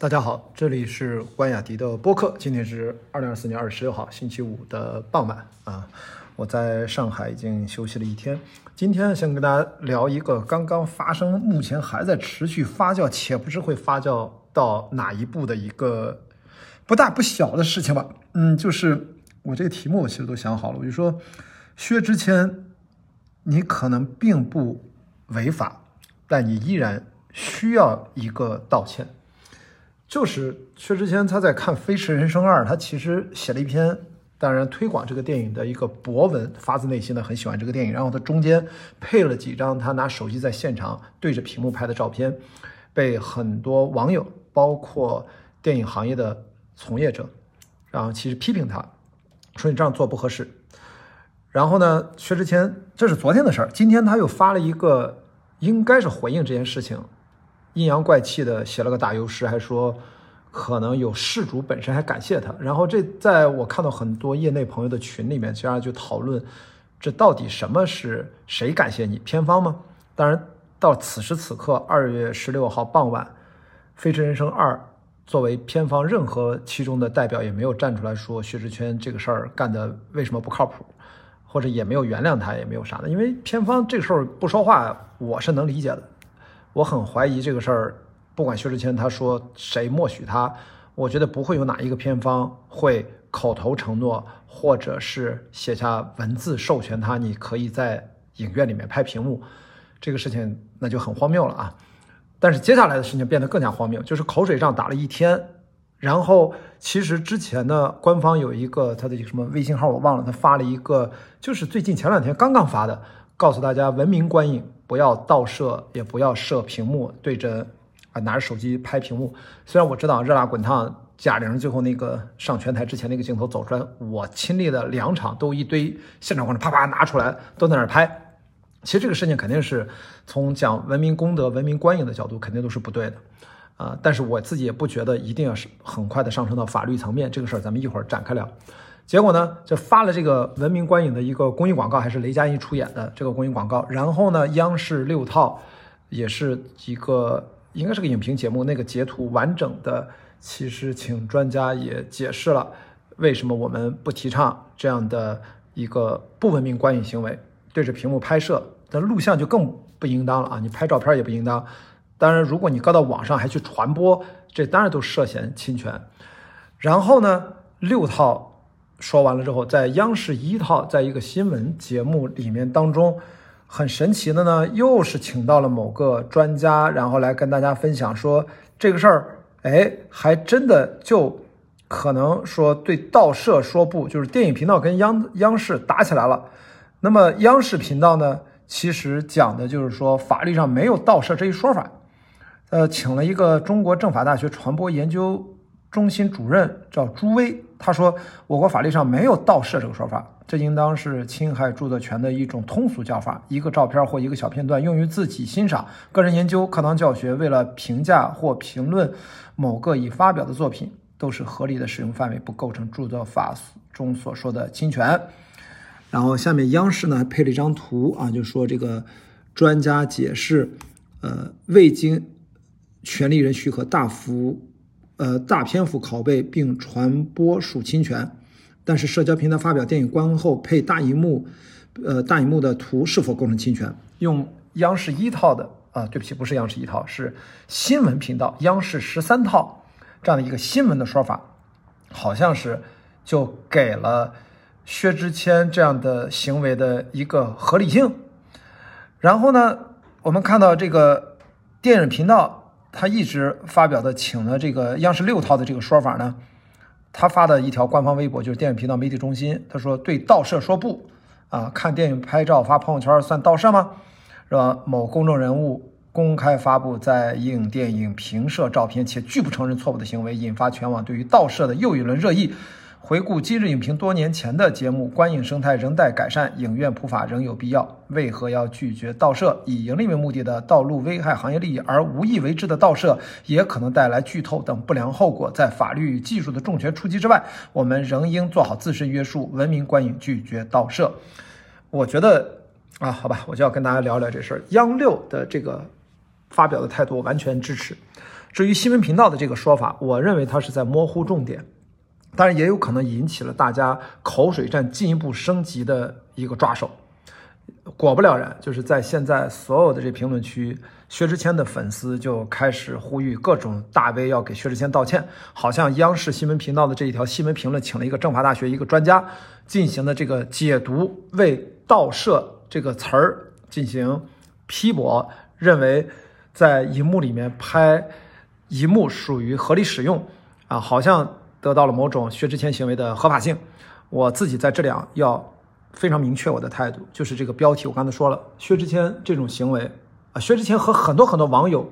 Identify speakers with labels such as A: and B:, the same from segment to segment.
A: 大家好，这里是关雅迪的播客。今天是二零二四年二月十六号星期五的傍晚啊，我在上海已经休息了一天。今天想跟大家聊一个刚刚发生、目前还在持续发酵，且不知会发酵到哪一步的一个不大不小的事情吧。嗯，就是我这个题目我其实都想好了，我就说薛之谦，你可能并不违法，但你依然需要一个道歉。就是薛之谦他在看《飞驰人生二》，他其实写了一篇，当然推广这个电影的一个博文，发自内心的很喜欢这个电影。然后他中间配了几张他拿手机在现场对着屏幕拍的照片，被很多网友，包括电影行业的从业者，然后其实批评他，说你这样做不合适。然后呢，薛之谦这是昨天的事儿，今天他又发了一个，应该是回应这件事情。阴阳怪气的写了个打油诗，还说可能有事主本身还感谢他。然后这在我看到很多业内朋友的群里面，其实就讨论，这到底什么是谁感谢你？偏方吗？当然，到此时此刻，二月十六号傍晚，《飞驰人生二》作为偏方任何其中的代表，也没有站出来说薛之谦这个事儿干的为什么不靠谱，或者也没有原谅他，也没有啥的。因为偏方这个时候不说话，我是能理解的。我很怀疑这个事儿，不管薛之谦他说谁默许他，我觉得不会有哪一个片方会口头承诺，或者是写下文字授权他，你可以在影院里面拍屏幕，这个事情那就很荒谬了啊！但是接下来的事情变得更加荒谬，就是口水仗打了一天，然后其实之前呢，官方有一个他的什么微信号我忘了，他发了一个，就是最近前两天刚刚发的，告诉大家文明观影。不要倒摄，也不要设屏幕对着啊拿着手机拍屏幕。虽然我知道热辣滚烫贾玲最后那个上拳台之前那个镜头走出来，我亲历的两场都一堆现场观众啪啪拿出来都在那拍。其实这个事情肯定是从讲文明公德、文明观影的角度，肯定都是不对的啊。但是我自己也不觉得一定要是很快的上升到法律层面，这个事儿咱们一会儿展开聊。结果呢，就发了这个文明观影的一个公益广告，还是雷佳音出演的这个公益广告。然后呢，央视六套也是一个应该是个影评节目，那个截图完整的，其实请专家也解释了为什么我们不提倡这样的一个不文明观影行为，对着屏幕拍摄，那录像就更不应当了啊！你拍照片也不应当。当然，如果你搁到网上还去传播，这当然都涉嫌侵权。然后呢，六套。说完了之后，在央视一套，在一个新闻节目里面当中，很神奇的呢，又是请到了某个专家，然后来跟大家分享说这个事儿，哎，还真的就可能说对盗摄说不，就是电影频道跟央央视打起来了。那么央视频道呢，其实讲的就是说法律上没有盗摄这一说法，呃，请了一个中国政法大学传播研究。中心主任叫朱威，他说：“我国法律上没有盗摄这个说法，这应当是侵害著作权的一种通俗叫法。一个照片或一个小片段用于自己欣赏、个人研究、课堂教学，为了评价或评论某个已发表的作品，都是合理的使用范围，不构成著作法中所说的侵权。”然后下面央视呢配了一张图啊，就说这个专家解释，呃，未经权利人许可，大幅。呃，大篇幅拷贝并传播属侵权，但是社交平台发表电影观后配大荧幕，呃，大荧幕的图是否构成侵权？用央视一套的啊，对不起，不是央视一套，是新闻频道央视十三套这样的一个新闻的说法，好像是就给了薛之谦这样的行为的一个合理性。然后呢，我们看到这个电影频道。他一直发表的请了这个央视六套的这个说法呢，他发的一条官方微博就是电影频道媒体中心，他说对盗摄说不啊，看电影拍照发朋友圈算盗摄吗？是吧？某公众人物公开发布在映电影评摄照片且拒不承认错误的行为，引发全网对于盗摄的又一轮热议。回顾今日影评多年前的节目，观影生态仍待改善，影院普法仍有必要。为何要拒绝盗摄？以盈利为目的的道路危害行业利益而无意为之的盗摄，也可能带来剧透等不良后果。在法律与技术的重拳出击之外，我们仍应做好自身约束，文明观影，拒绝盗摄。我觉得啊，好吧，我就要跟大家聊聊这事儿。央六的这个发表的态度，完全支持。至于新闻频道的这个说法，我认为它是在模糊重点，当然也有可能引起了大家口水战进一步升级的一个抓手。果不了然，就是在现在所有的这评论区，薛之谦的粉丝就开始呼吁各种大 V 要给薛之谦道歉，好像央视新闻频道的这一条新闻评论请了一个政法大学一个专家进行的这个解读，为“盗摄”这个词儿进行批驳，认为在荧幕里面拍荧幕属于合理使用啊，好像得到了某种薛之谦行为的合法性。我自己在这里啊要。非常明确我的态度，就是这个标题。我刚才说了，薛之谦这种行为啊，薛之谦和很多很多网友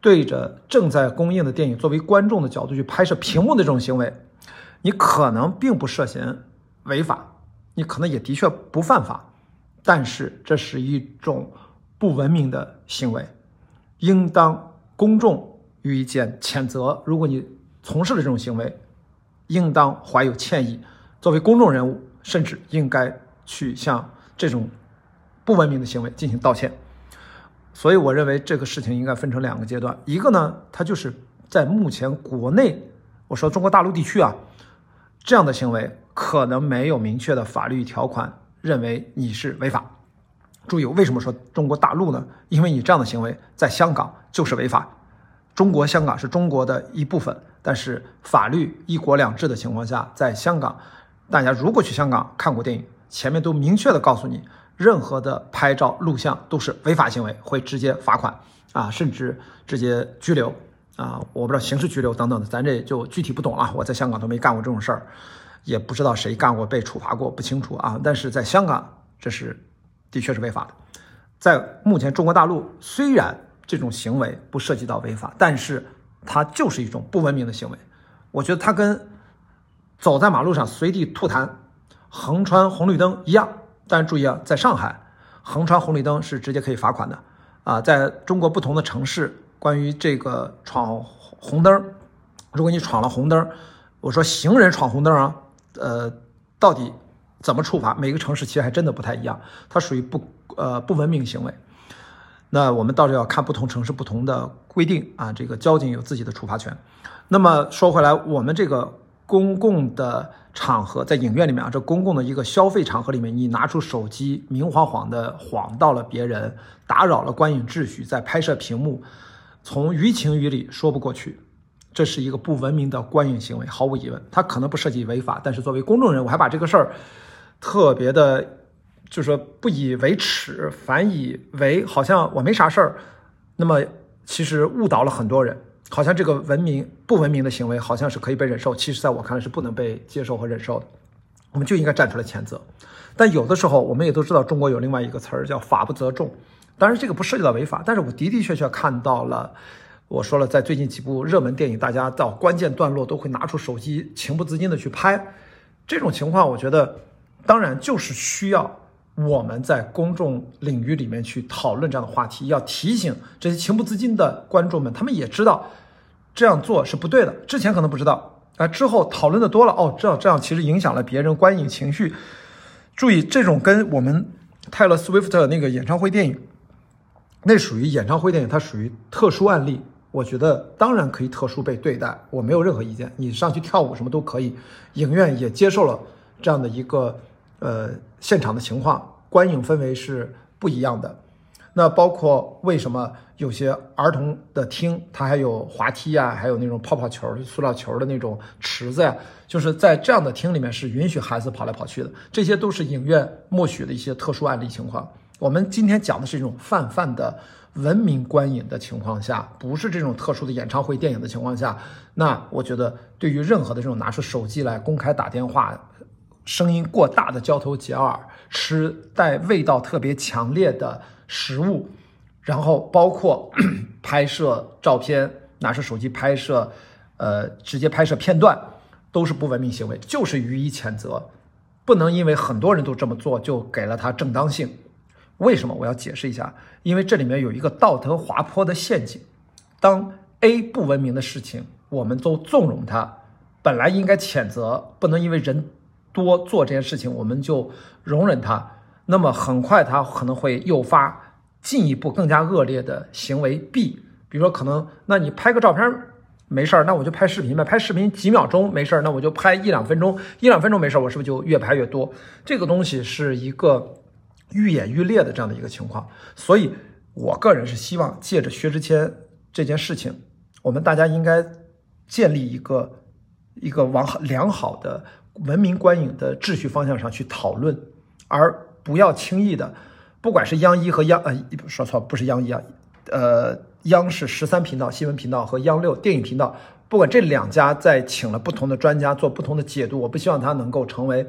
A: 对着正在公映的电影作为观众的角度去拍摄屏幕的这种行为，你可能并不涉嫌违法，你可能也的确不犯法，但是这是一种不文明的行为，应当公众予以谴谴责。如果你从事了这种行为，应当怀有歉意。作为公众人物。甚至应该去向这种不文明的行为进行道歉。所以，我认为这个事情应该分成两个阶段。一个呢，它就是在目前国内，我说中国大陆地区啊，这样的行为可能没有明确的法律条款认为你是违法。注意，为什么说中国大陆呢？因为你这样的行为在香港就是违法。中国香港是中国的一部分，但是法律一国两制的情况下，在香港。大家如果去香港看过电影，前面都明确的告诉你，任何的拍照录像都是违法行为，会直接罚款啊，甚至直接拘留啊，我不知道刑事拘留等等的，咱这就具体不懂了。我在香港都没干过这种事儿，也不知道谁干过被处罚过，不清楚啊。但是在香港，这是的确是违法的。在目前中国大陆，虽然这种行为不涉及到违法，但是它就是一种不文明的行为。我觉得它跟。走在马路上随地吐痰，横穿红绿灯一样，但是注意啊，在上海横穿红绿灯是直接可以罚款的啊。在中国不同的城市，关于这个闯红灯，如果你闯了红灯，我说行人闯红灯啊，呃，到底怎么处罚？每个城市其实还真的不太一样，它属于不呃不文明行为。那我们到时候要看不同城市不同的规定啊，这个交警有自己的处罚权。那么说回来，我们这个。公共的场合，在影院里面啊，这公共的一个消费场合里面，你拿出手机，明晃晃的晃到了别人，打扰了观影秩序，在拍摄屏幕，从于情于理说不过去，这是一个不文明的观影行为，毫无疑问，它可能不涉及违法，但是作为公众人物，还把这个事儿特别的，就是说不以为耻，反以为好像我没啥事儿，那么其实误导了很多人。好像这个文明不文明的行为，好像是可以被忍受，其实在我看来是不能被接受和忍受的，我们就应该站出来谴责。但有的时候，我们也都知道，中国有另外一个词儿叫“法不责众”。当然，这个不涉及到违法，但是我的的确确看到了，我说了，在最近几部热门电影，大家到关键段落都会拿出手机，情不自禁的去拍，这种情况，我觉得，当然就是需要。我们在公众领域里面去讨论这样的话题，要提醒这些情不自禁的观众们，他们也知道这样做是不对的。之前可能不知道，啊，之后讨论的多了，哦，知道这样其实影响了别人观影情绪。注意，这种跟我们泰勒·斯威夫特那个演唱会电影，那属于演唱会电影，它属于特殊案例。我觉得当然可以特殊被对待，我没有任何意见。你上去跳舞什么都可以，影院也接受了这样的一个。呃，现场的情况，观影氛围是不一样的。那包括为什么有些儿童的厅，它还有滑梯啊，还有那种泡泡球、塑料球的那种池子呀，就是在这样的厅里面是允许孩子跑来跑去的。这些都是影院默许的一些特殊案例情况。我们今天讲的是一种泛泛的文明观影的情况下，不是这种特殊的演唱会电影的情况下。那我觉得，对于任何的这种拿出手机来公开打电话。声音过大的交头接耳，吃带味道特别强烈的食物，然后包括 拍摄照片，拿出手机拍摄，呃，直接拍摄片段，都是不文明行为，就是予以谴责。不能因为很多人都这么做就给了他正当性。为什么？我要解释一下，因为这里面有一个道德滑坡的陷阱。当 A 不文明的事情，我们都纵容它，本来应该谴责，不能因为人。多做这件事情，我们就容忍他，那么很快他可能会诱发进一步更加恶劣的行为。B 比如说可能那你拍个照片没事儿，那我就拍视频呗，拍视频几秒钟没事儿，那我就拍一两分钟，一两分钟没事儿，我是不是就越拍越多？这个东西是一个愈演愈烈的这样的一个情况，所以我个人是希望借着薛之谦这件事情，我们大家应该建立一个一个往好良好的文明观影的秩序方向上去讨论，而不要轻易的，不管是央一和央呃说错不是央一啊，呃央视十三频道新闻频道和央六电影频道，不管这两家在请了不同的专家做不同的解读，我不希望它能够成为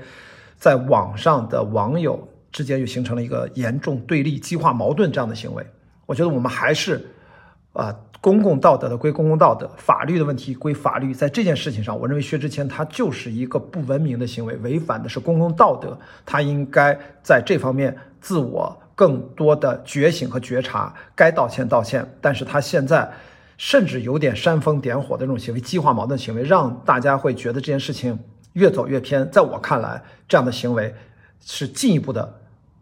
A: 在网上的网友之间又形成了一个严重对立、激化矛盾这样的行为。我觉得我们还是。啊，公共道德的归公共道德，法律的问题归法律。在这件事情上，我认为薛之谦他就是一个不文明的行为，违反的是公共道德。他应该在这方面自我更多的觉醒和觉察，该道歉道歉。但是他现在甚至有点煽风点火的这种行为，激化矛盾行为，让大家会觉得这件事情越走越偏。在我看来，这样的行为是进一步的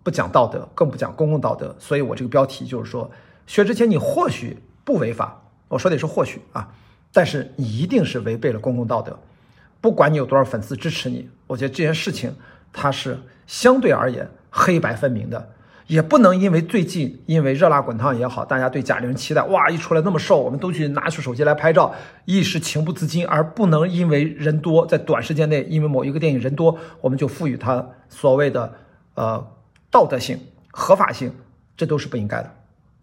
A: 不讲道德，更不讲公共道德。所以我这个标题就是说，薛之谦，你或许。不违法，我说的是或许啊，但是你一定是违背了公共道德。不管你有多少粉丝支持你，我觉得这件事情它是相对而言黑白分明的，也不能因为最近因为热辣滚烫也好，大家对贾玲期待哇一出来那么瘦，我们都去拿出手机来拍照，一时情不自禁，而不能因为人多，在短时间内因为某一个电影人多，我们就赋予它所谓的呃道德性、合法性，这都是不应该的。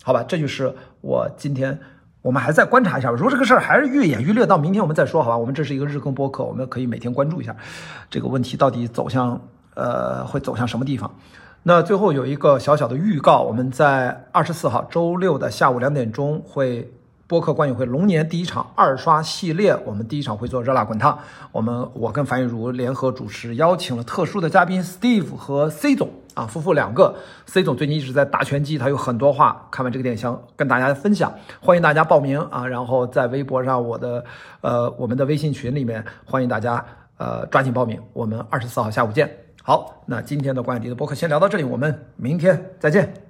A: 好吧，这就是我今天，我们还再观察一下。如果这个事儿还是愈演愈烈，到明天我们再说，好吧？我们这是一个日更播客，我们可以每天关注一下这个问题到底走向呃会走向什么地方。那最后有一个小小的预告，我们在二十四号周六的下午两点钟会。播客观影会龙年第一场二刷系列，我们第一场会做热辣滚烫。我们我跟樊玉茹联合主持，邀请了特殊的嘉宾 Steve 和 C 总啊夫妇两个。C 总最近一直在打拳击，他有很多话看完这个电影想跟大家分享，欢迎大家报名啊！然后在微博上我的呃我们的微信群里面，欢迎大家呃抓紧报名。我们二十四号下午见。好，那今天的关雅迪的播客先聊到这里，我们明天再见。